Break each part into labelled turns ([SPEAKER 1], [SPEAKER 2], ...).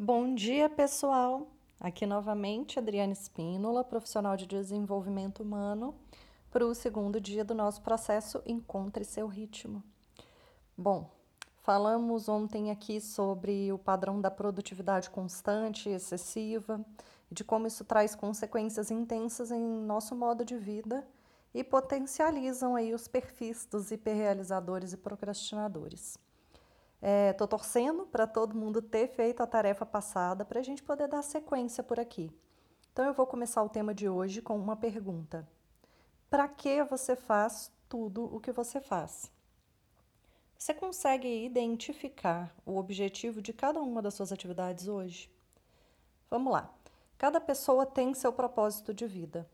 [SPEAKER 1] Bom dia, pessoal! Aqui novamente Adriana Espínola, profissional de desenvolvimento humano, para o segundo dia do nosso processo Encontre Seu Ritmo. Bom, falamos ontem aqui sobre o padrão da produtividade constante e excessiva, de como isso traz consequências intensas em nosso modo de vida e potencializam aí os perfis dos hiperrealizadores e procrastinadores. Estou é, torcendo para todo mundo ter feito a tarefa passada para a gente poder dar sequência por aqui. Então, eu vou começar o tema de hoje com uma pergunta: Para que você faz tudo o que você faz? Você consegue identificar o objetivo de cada uma das suas atividades hoje? Vamos lá. Cada pessoa tem seu propósito de vida,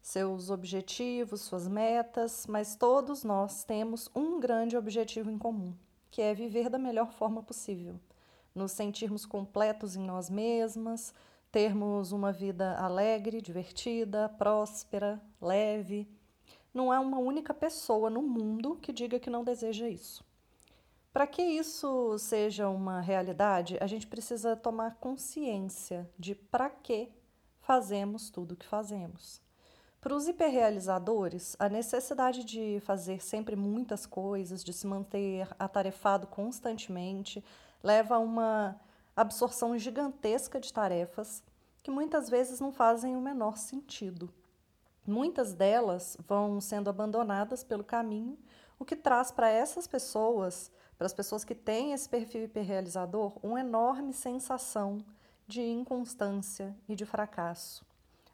[SPEAKER 1] seus objetivos, suas metas, mas todos nós temos um grande objetivo em comum que é viver da melhor forma possível, nos sentirmos completos em nós mesmas, termos uma vida alegre, divertida, próspera, leve. Não há uma única pessoa no mundo que diga que não deseja isso. Para que isso seja uma realidade, a gente precisa tomar consciência de para que fazemos tudo o que fazemos. Para os hiperrealizadores, a necessidade de fazer sempre muitas coisas, de se manter atarefado constantemente, leva a uma absorção gigantesca de tarefas que muitas vezes não fazem o menor sentido. Muitas delas vão sendo abandonadas pelo caminho, o que traz para essas pessoas, para as pessoas que têm esse perfil hiperrealizador, uma enorme sensação de inconstância e de fracasso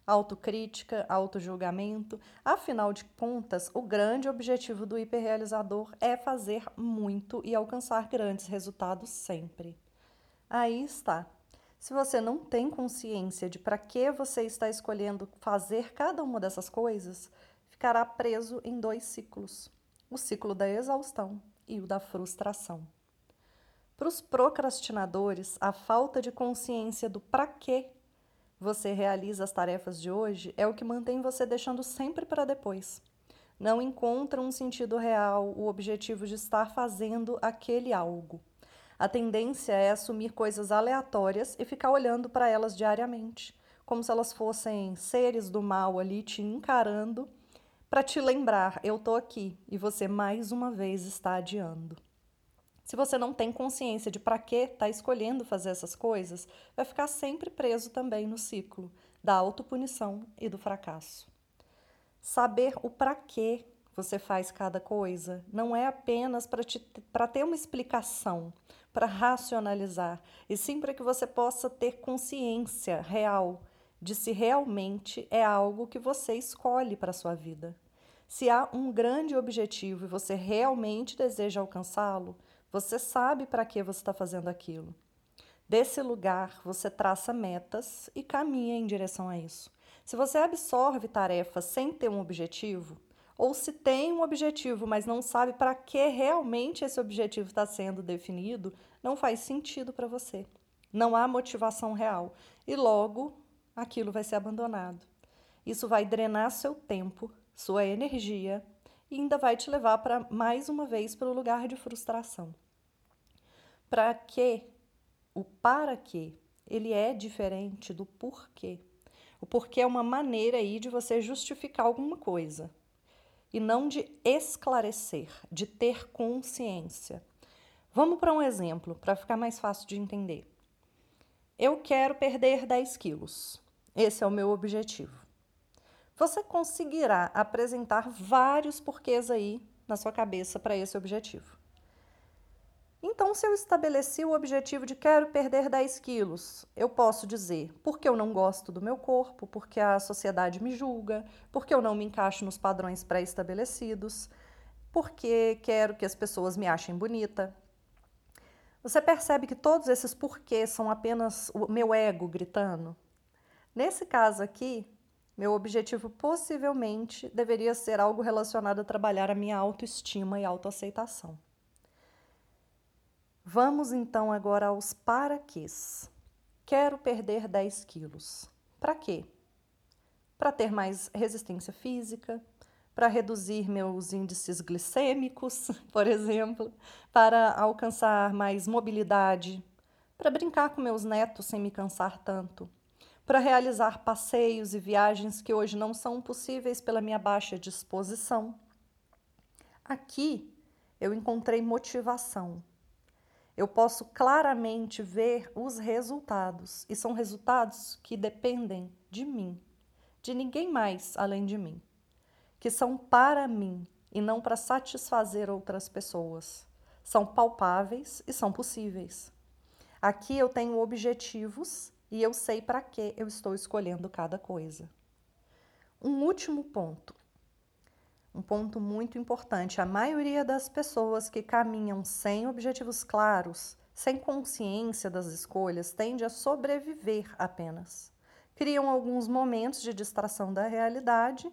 [SPEAKER 1] autocrítica, autojulgamento. Afinal de contas, o grande objetivo do hiperrealizador é fazer muito e alcançar grandes resultados sempre. Aí está. Se você não tem consciência de para que você está escolhendo fazer cada uma dessas coisas, ficará preso em dois ciclos: o ciclo da exaustão e o da frustração. Para os procrastinadores, a falta de consciência do para que você realiza as tarefas de hoje é o que mantém você deixando sempre para depois. Não encontra um sentido real, o objetivo de estar fazendo aquele algo. A tendência é assumir coisas aleatórias e ficar olhando para elas diariamente, como se elas fossem seres do mal ali te encarando para te lembrar: eu estou aqui e você mais uma vez está adiando. Se você não tem consciência de para que está escolhendo fazer essas coisas, vai ficar sempre preso também no ciclo da autopunição e do fracasso. Saber o para que você faz cada coisa não é apenas para ter uma explicação, para racionalizar, e sim para que você possa ter consciência real de se realmente é algo que você escolhe para a sua vida. Se há um grande objetivo e você realmente deseja alcançá-lo, você sabe para que você está fazendo aquilo. Desse lugar, você traça metas e caminha em direção a isso. Se você absorve tarefas sem ter um objetivo, ou se tem um objetivo, mas não sabe para que realmente esse objetivo está sendo definido, não faz sentido para você. Não há motivação real. E logo aquilo vai ser abandonado. Isso vai drenar seu tempo, sua energia e ainda vai te levar para mais uma vez para o lugar de frustração. Para que, o para que, ele é diferente do porquê. O porquê é uma maneira aí de você justificar alguma coisa e não de esclarecer, de ter consciência. Vamos para um exemplo, para ficar mais fácil de entender. Eu quero perder 10 quilos. Esse é o meu objetivo. Você conseguirá apresentar vários porquês aí na sua cabeça para esse objetivo. Então, se eu estabeleci o objetivo de quero perder 10 quilos, eu posso dizer porque eu não gosto do meu corpo, porque a sociedade me julga, porque eu não me encaixo nos padrões pré-estabelecidos, porque quero que as pessoas me achem bonita. Você percebe que todos esses porquês são apenas o meu ego gritando? Nesse caso aqui, meu objetivo possivelmente deveria ser algo relacionado a trabalhar a minha autoestima e autoaceitação. Vamos então agora aos paraquês. Quero perder 10 quilos. Para quê? Para ter mais resistência física, para reduzir meus índices glicêmicos, por exemplo, para alcançar mais mobilidade, para brincar com meus netos sem me cansar tanto, para realizar passeios e viagens que hoje não são possíveis pela minha baixa disposição. Aqui eu encontrei motivação. Eu posso claramente ver os resultados, e são resultados que dependem de mim, de ninguém mais além de mim, que são para mim e não para satisfazer outras pessoas. São palpáveis e são possíveis. Aqui eu tenho objetivos e eu sei para que eu estou escolhendo cada coisa. Um último ponto. Um ponto muito importante: a maioria das pessoas que caminham sem objetivos claros, sem consciência das escolhas, tende a sobreviver apenas. Criam alguns momentos de distração da realidade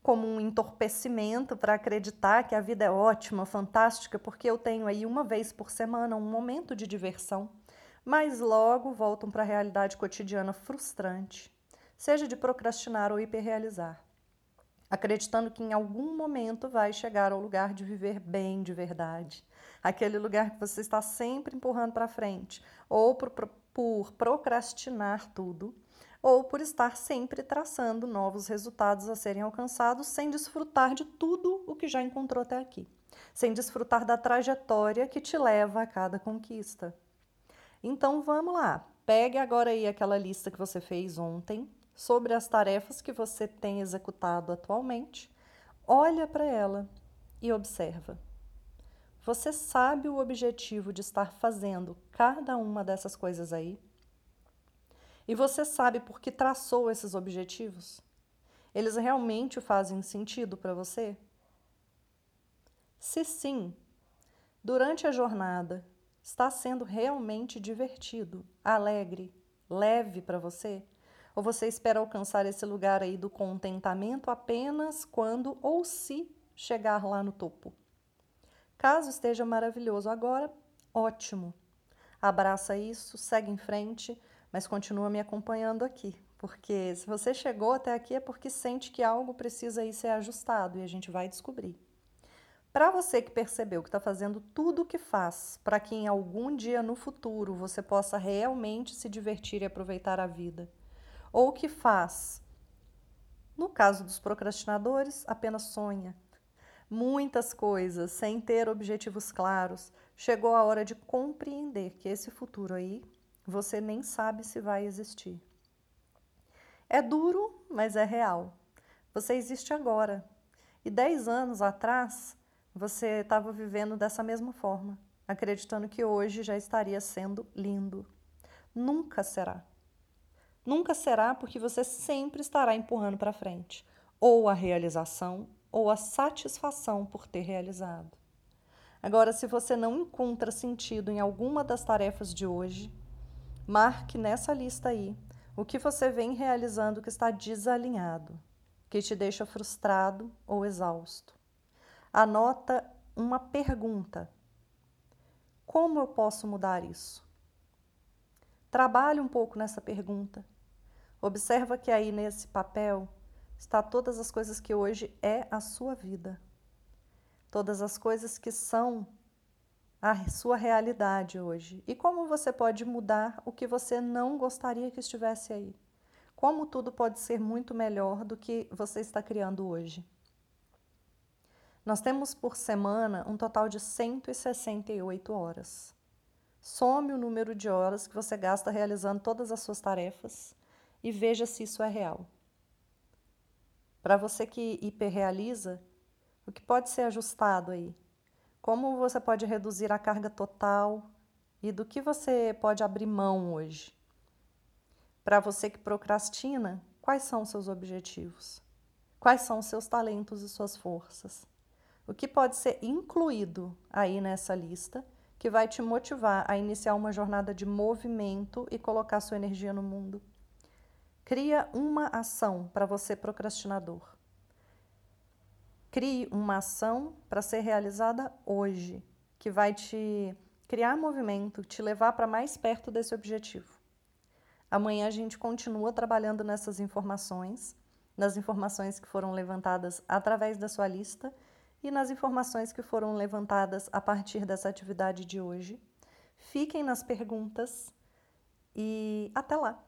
[SPEAKER 1] como um entorpecimento para acreditar que a vida é ótima, fantástica, porque eu tenho aí uma vez por semana um momento de diversão, mas logo voltam para a realidade cotidiana frustrante, seja de procrastinar ou hiperrealizar, acreditando que em algum momento vai chegar ao lugar de viver bem de verdade, aquele lugar que você está sempre empurrando para frente, ou por, por procrastinar tudo ou por estar sempre traçando novos resultados a serem alcançados sem desfrutar de tudo o que já encontrou até aqui, sem desfrutar da trajetória que te leva a cada conquista. Então vamos lá, pegue agora aí aquela lista que você fez ontem sobre as tarefas que você tem executado atualmente, olha para ela e observa. Você sabe o objetivo de estar fazendo cada uma dessas coisas aí? E você sabe por que traçou esses objetivos? Eles realmente fazem sentido para você? Se sim, durante a jornada está sendo realmente divertido, alegre, leve para você? Ou você espera alcançar esse lugar aí do contentamento apenas quando ou se chegar lá no topo? Caso esteja maravilhoso agora, ótimo. Abraça isso, segue em frente mas continua me acompanhando aqui, porque se você chegou até aqui é porque sente que algo precisa aí ser ajustado e a gente vai descobrir. Para você que percebeu que está fazendo tudo o que faz para que em algum dia no futuro você possa realmente se divertir e aproveitar a vida, ou que faz, no caso dos procrastinadores, apenas sonha, muitas coisas sem ter objetivos claros, chegou a hora de compreender que esse futuro aí você nem sabe se vai existir. É duro, mas é real. Você existe agora. E dez anos atrás, você estava vivendo dessa mesma forma, acreditando que hoje já estaria sendo lindo. Nunca será. Nunca será porque você sempre estará empurrando para frente, ou a realização, ou a satisfação por ter realizado. Agora, se você não encontra sentido em alguma das tarefas de hoje, Marque nessa lista aí o que você vem realizando que está desalinhado, que te deixa frustrado ou exausto. Anota uma pergunta: Como eu posso mudar isso? Trabalhe um pouco nessa pergunta. Observa que aí nesse papel está todas as coisas que hoje é a sua vida. Todas as coisas que são a sua realidade hoje e como você pode mudar o que você não gostaria que estivesse aí. Como tudo pode ser muito melhor do que você está criando hoje. Nós temos por semana um total de 168 horas. Some o número de horas que você gasta realizando todas as suas tarefas e veja se isso é real. Para você que hiperrealiza, o que pode ser ajustado aí? Como você pode reduzir a carga total e do que você pode abrir mão hoje? Para você que procrastina, quais são os seus objetivos? Quais são os seus talentos e suas forças? O que pode ser incluído aí nessa lista que vai te motivar a iniciar uma jornada de movimento e colocar sua energia no mundo? Cria uma ação para você procrastinador. Crie uma ação para ser realizada hoje, que vai te criar movimento, te levar para mais perto desse objetivo. Amanhã a gente continua trabalhando nessas informações, nas informações que foram levantadas através da sua lista e nas informações que foram levantadas a partir dessa atividade de hoje. Fiquem nas perguntas, e até lá!